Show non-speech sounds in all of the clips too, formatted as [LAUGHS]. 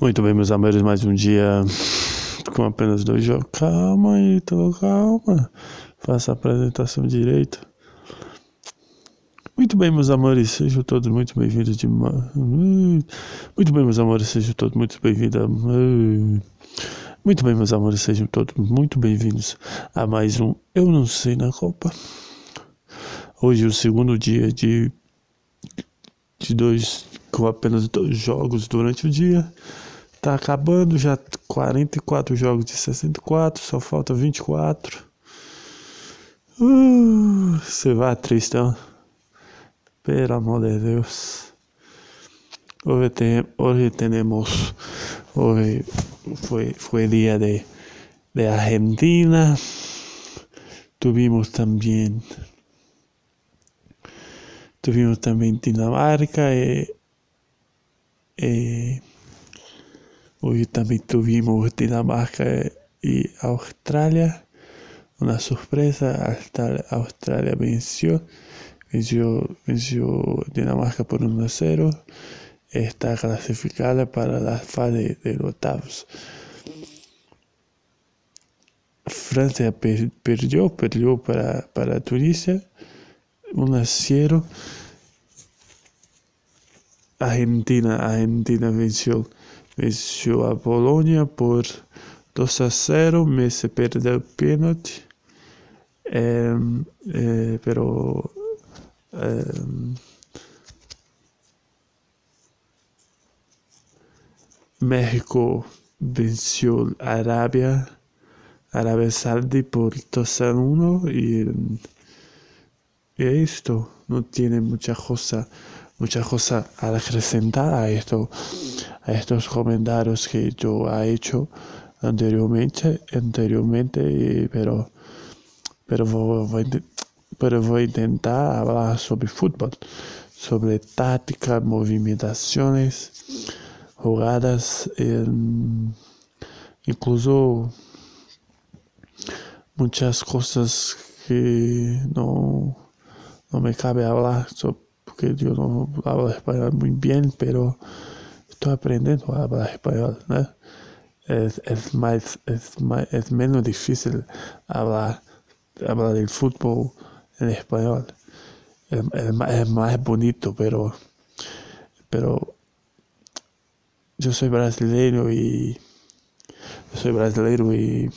Muito bem, meus amores, mais um dia com apenas dois jogos. Calma aí, tô calma. Faça a apresentação direito. Muito bem, meus amores, sejam todos muito bem-vindos de Muito bem, meus amores, sejam todos muito bem-vindos. Muito bem, meus amores, sejam todos muito bem-vindos a mais um Eu Não Sei na Copa. Hoje é o segundo dia de de dois com apenas dois jogos durante o dia. Tá acabando já 44 jogos de 64, só falta 24. Uh, você vai, Tristão. Pelo amor de Deus. Hoje, tem, hoje temos. Hoje foi, foi dia de, de Argentina. Tuvimos também. Tuvimos também Dinamarca e, e Hoje também tivemos Dinamarca e Austrália. Uma surpresa, a Austrália venceu, venceu, venceu Dinamarca por 1 a 0. Está clasificada para la fase de octavos. Francia per, perdió, perdió para, para Tunisia 1 a 0. Argentina, Argentina venció venceu a Polônia por 2 a 0, Messi perdeu o pênalti, é, é, pero é, México venceu a Arábia, Arábia Saudí por 2 a 1 e, e é isto, não tem muita coisa, muita coisa a acrescentar a isto a estos comentarios que yo he hecho anteriormente, anteriormente pero, pero, voy, pero voy a intentar hablar sobre fútbol, sobre táctica, movimentaciones, jugadas, incluso muchas cosas que no, no me cabe hablar, porque yo no hablo español muy bien, pero estou aprendendo a falar espanhol, né? É, é, mais, é, mais, é menos difícil falar, falar de futebol em espanhol. É, é, é mais bonito, pero, pero eu sou brasileiro e eu sou brasileiro e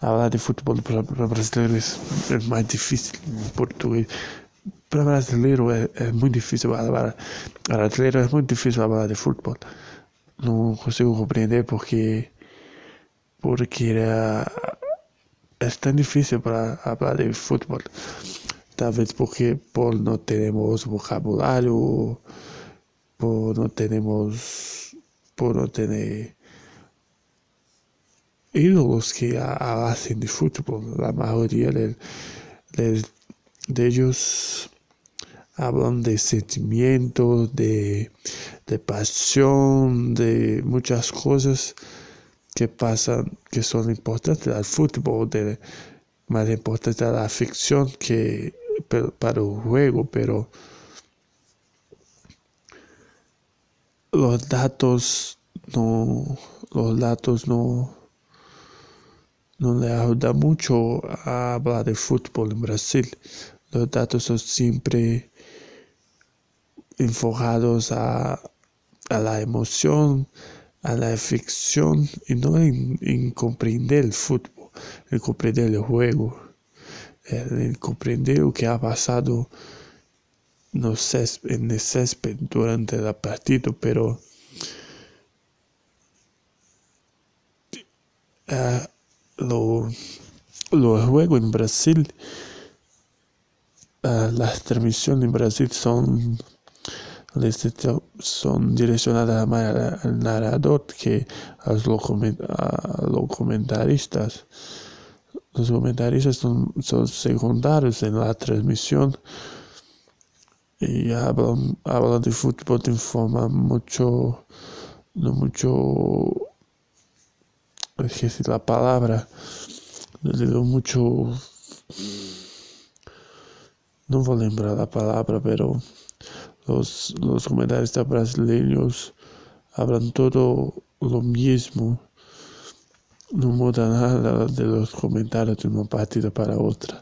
falar de futebol para brasileiros é mais difícil em português para brasileiro é, é muito difícil falar. Brasileiro é muito difícil falar de futebol. Não consigo compreender porque porque é, é tão difícil para falar de futebol. Talvez porque por não temos vocabulário, por não temos, por não ter ídolos que fazem de futebol. A maioria deles, deles hablan de sentimientos, de, de pasión, de muchas cosas que pasan, que son importantes al fútbol, de, más importante a la ficción que para el juego, pero los datos no, los datos no, no le ayudan mucho a hablar de fútbol en Brasil. Los datos son siempre enfocados a, a la emoción, a la ficción y no en, comprender el fútbol, en comprender el juego, en comprender lo que ha pasado en el césped durante el partido, pero uh, lo, los juegos en Brasil, uh, las transmisiones en Brasil son son direccionadas más al narrador que a los, comentaristas. Los comentaristas son, son, secundarios en la transmisión y hablan, hablan de fútbol de forma mucho, no mucho, es decir la palabra, no mucho, no voy a lembrar la palabra, pero los, los comentaristas brasileños hablan todo lo mismo. No muda nada de los comentarios de una partida para otra.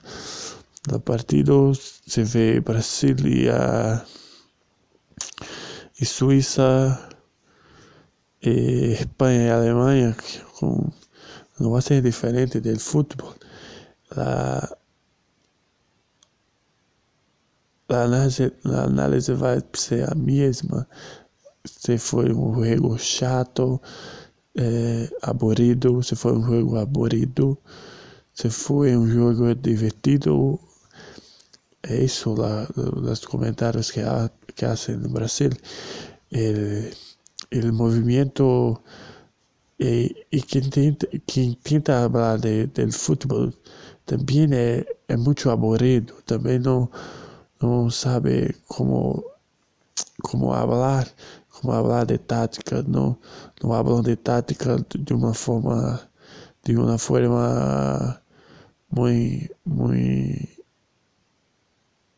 La partido se ve Brasil y, uh, y Suiza, eh, Espanha y Alemanha, com, não vai ser diferente do futebol. La, a análise, a análise vai ser a mesma. Se foi um jogo chato, é, aburrido, se foi um jogo aburrido, se foi um jogo divertido. É isso lá, nos comentários que, há, que hacen no Brasil. O movimento e, e quem tenta, quem tenta falar de, de futebol também é, é aburrido, também não não sabe como como falar, como falar de tática, não não falam de tática de uma forma de uma forma muito muito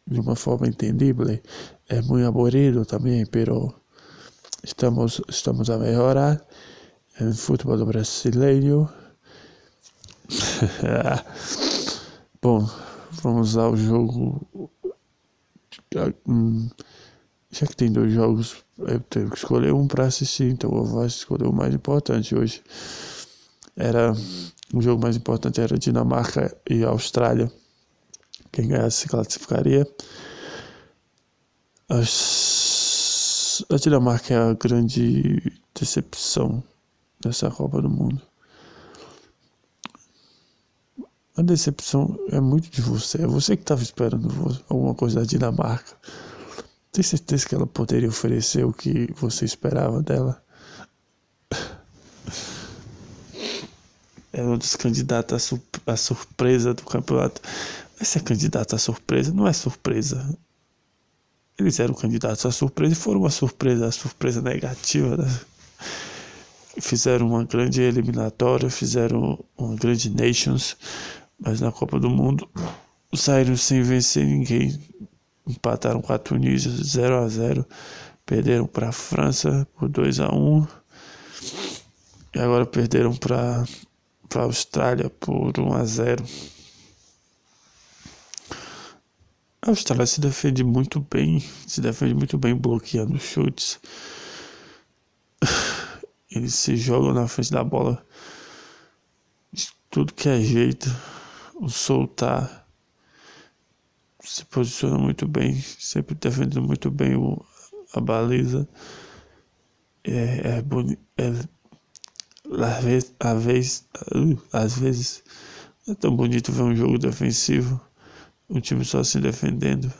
de uma forma entendível. É muito aburrido também, pero estamos estamos a melhorar no futebol brasileiro. [LAUGHS] Bom, vamos ao jogo Hum, já que tem dois jogos, eu tenho que escolher um para assistir, então eu vou escolher o mais importante hoje. Era o jogo mais importante era Dinamarca e Austrália. Quem ganhasse se classificaria. As, a Dinamarca é a grande decepção dessa Copa do Mundo. A decepção é muito de você. É você que estava esperando alguma coisa da Dinamarca. Tem certeza que ela poderia oferecer o que você esperava dela? É uma dos candidatos à, surpresa do campeonato. Mas se é candidato à surpresa, não é surpresa. Eles eram candidatos à surpresa e foram uma surpresa, a surpresa negativa. Né? Fizeram uma grande eliminatória, fizeram uma grande Nations mas na Copa do Mundo saíram sem vencer ninguém. Empataram com a Tunísia 0 a 0 perderam para a França por 2 a 1 e agora perderam para a Austrália por 1 a 0 A Austrália se defende muito bem, se defende muito bem bloqueando chutes. Eles se jogam na frente da bola de tudo que é jeito o soltar se posiciona muito bem, sempre defendendo muito bem o, a baliza. É, é, boni, é às vezes, às vezes, às vezes é tão bonito ver um jogo defensivo, um time só se defendendo.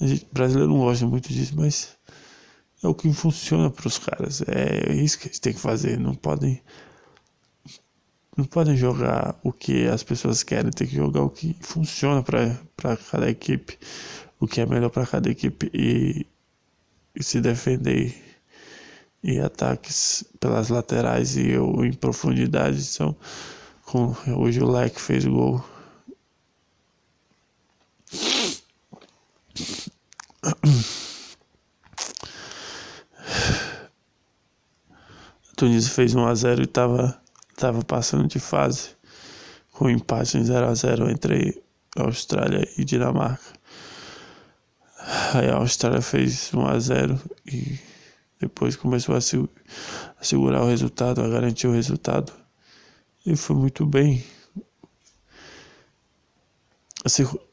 A gente, brasileiro não gosta muito disso, mas é o que funciona para os caras. É isso que eles têm que fazer. Não podem não podem jogar o que as pessoas querem, tem que jogar o que funciona para cada equipe, o que é melhor para cada equipe e, e, se defender e ataques pelas laterais e ou em profundidade são com hoje o Leque fez gol. [COUGHS] A Tunísia fez 1 a 0 e estava estava passando de fase com empate em 0 a 0 entre Austrália e Dinamarca. Aí a Austrália fez 1 a 0 e depois começou a, se, a segurar o resultado, a garantir o resultado. E foi muito bem.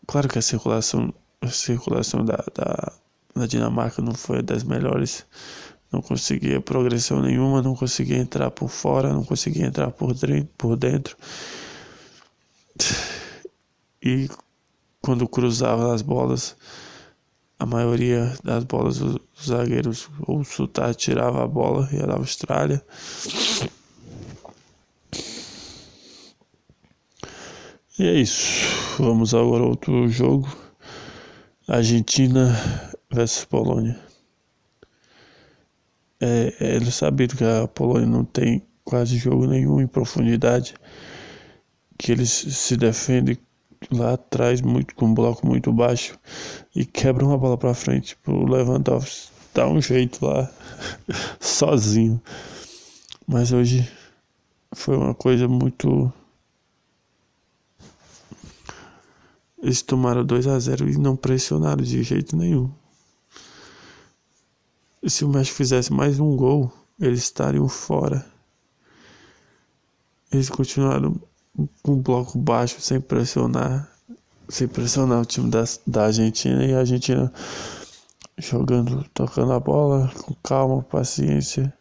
claro que a circulação, a circulação da, da, da Dinamarca não foi das melhores não conseguia progressão nenhuma, não conseguia entrar por fora, não conseguia entrar por dentro, por dentro. E quando cruzava as bolas, a maioria das bolas os zagueiros ou o Sultar tirava a bola e era a Austrália. E é isso. Vamos agora ao outro jogo. Argentina versus Polônia. É, é, sabido que a Polônia não tem quase jogo nenhum em profundidade, que eles se defendem lá atrás muito com um bloco muito baixo e quebram a bola para frente pro Lewandowski. dar um jeito lá, [LAUGHS] sozinho. Mas hoje foi uma coisa muito. Eles tomaram 2 a 0 e não pressionaram de jeito nenhum. E se o México fizesse mais um gol, eles estariam fora. Eles continuaram com um bloco baixo, sem pressionar, sem pressionar o time da, da Argentina e a Argentina jogando, tocando a bola com calma, paciência.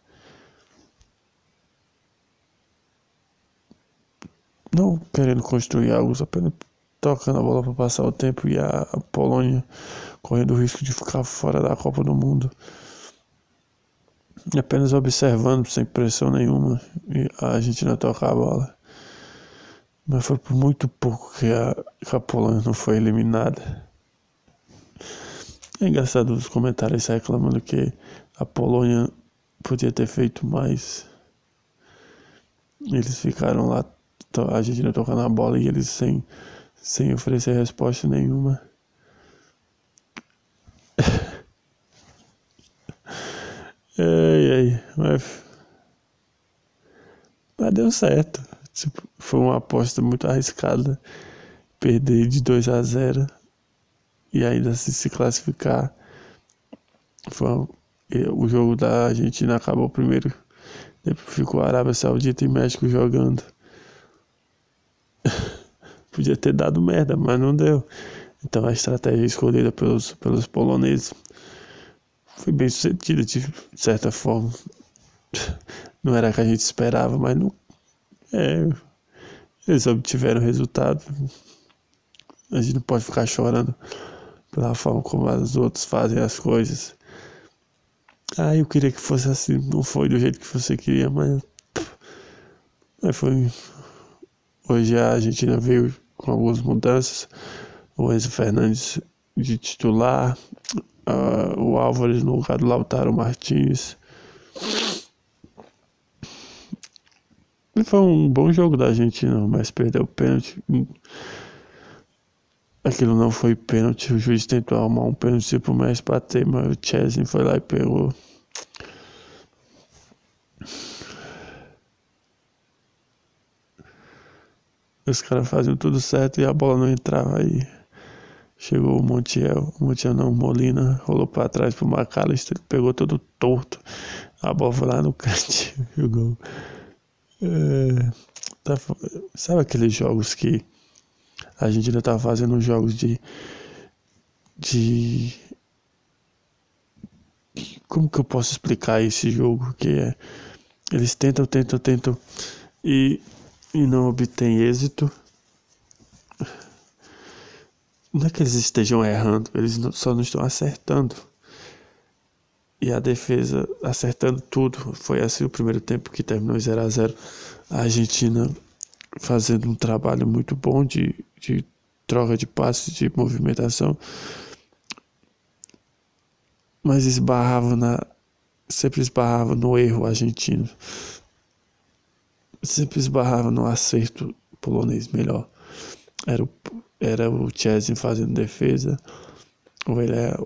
Não querendo construir algo, só apenas tocando a bola para passar o tempo e a Polônia correndo o risco de ficar fora da Copa do Mundo apenas observando sem pressão nenhuma e a Argentina tocar a bola. Mas foi por muito pouco que a, que a Polônia não foi eliminada. É engraçado os comentários reclamando que a Polônia podia ter feito mais. Eles ficaram lá, a Argentina tocando a bola e eles sem, sem oferecer resposta nenhuma. Ai, mas, mas deu certo. Tipo, foi uma aposta muito arriscada. Perder de 2 a 0 e ainda se, se classificar. Foi o jogo da Argentina acabou primeiro. Depois ficou a Arábia Saudita e México jogando. [LAUGHS] Podia ter dado merda, mas não deu. Então a estratégia escolhida pelos, pelos poloneses foi bem sucedida de certa forma. Não era o que a gente esperava, mas não. É, eles obtiveram resultado. A gente não pode ficar chorando pela forma como os outros fazem as coisas. Ah, eu queria que fosse assim. Não foi do jeito que você queria, mas. Mas foi. Hoje a Argentina veio com algumas mudanças. O Enzo Fernandes de titular, uh, o Álvares no lugar do Lautaro Martins. Foi um bom jogo da Argentina, mas perdeu o pênalti. Aquilo não foi pênalti, o juiz tentou arrumar um pênalti pro Messi bater, mas o Chesney foi lá e pegou. Os caras faziam tudo certo e a bola não entrava aí. Chegou o Montiel, o Montiel não, Molina, rolou para trás pro McAllister, pegou todo torto. A bola foi lá no [LAUGHS] cantinho e o gol. É, tá, sabe aqueles jogos que a gente ainda tá fazendo jogos de. de. Como que eu posso explicar esse jogo? Que é. Eles tentam, tentam, tentam e, e não obtêm êxito não é que eles estejam errando, eles só não estão acertando. E a defesa acertando tudo. Foi assim o primeiro tempo que terminou 0 a 0 A Argentina fazendo um trabalho muito bom de, de troca de passes, de movimentação. Mas esbarrava na. Sempre esbarrava no erro argentino. Sempre esbarrava no acerto polonês melhor. Era o era o Chesney fazendo defesa, ou ele é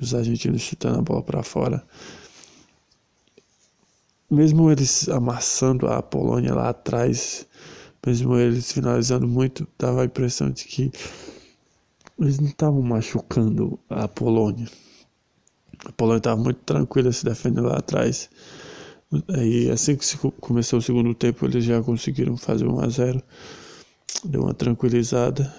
os argentinos chutando a bola para fora. Mesmo eles amassando a Polônia lá atrás, mesmo eles finalizando muito, dava a impressão de que eles não estavam machucando a Polônia. A Polônia estava muito tranquila se defendendo lá atrás. Aí assim que começou o segundo tempo, eles já conseguiram fazer 1 a 0. Deu uma tranquilizada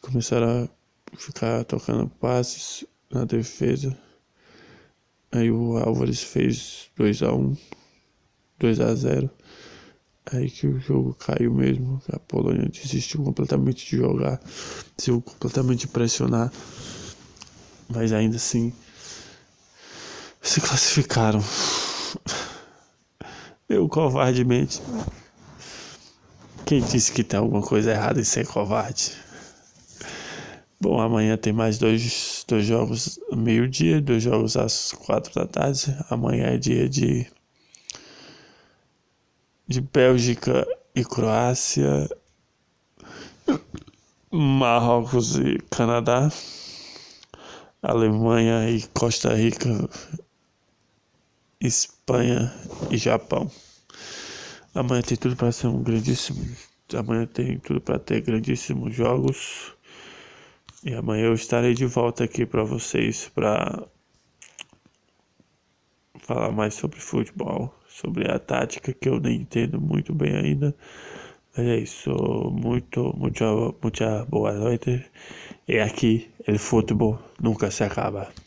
começaram a ficar tocando passes na defesa. Aí o Álvares fez 2 a 1 um, 2 a 0 Aí que o jogo caiu mesmo. A Polônia desistiu completamente de jogar, desistiu completamente de pressionar. Mas ainda assim se classificaram. Eu covardemente quem disse que tem alguma coisa errada em ser covarde? Bom, amanhã tem mais dois, dois jogos meio-dia, dois jogos às quatro da tarde. Amanhã é dia de, de Bélgica e Croácia, Marrocos e Canadá. Alemanha e Costa Rica, Espanha e Japão. Amanhã tem tudo para ser um grandíssimo. Amanhã tem tudo para ter grandíssimos jogos. E amanhã eu estarei de volta aqui para vocês para falar mais sobre futebol, sobre a tática que eu nem entendo muito bem ainda. Mas é isso, muito, muito, muita boa noite. E aqui, o futebol nunca se acaba.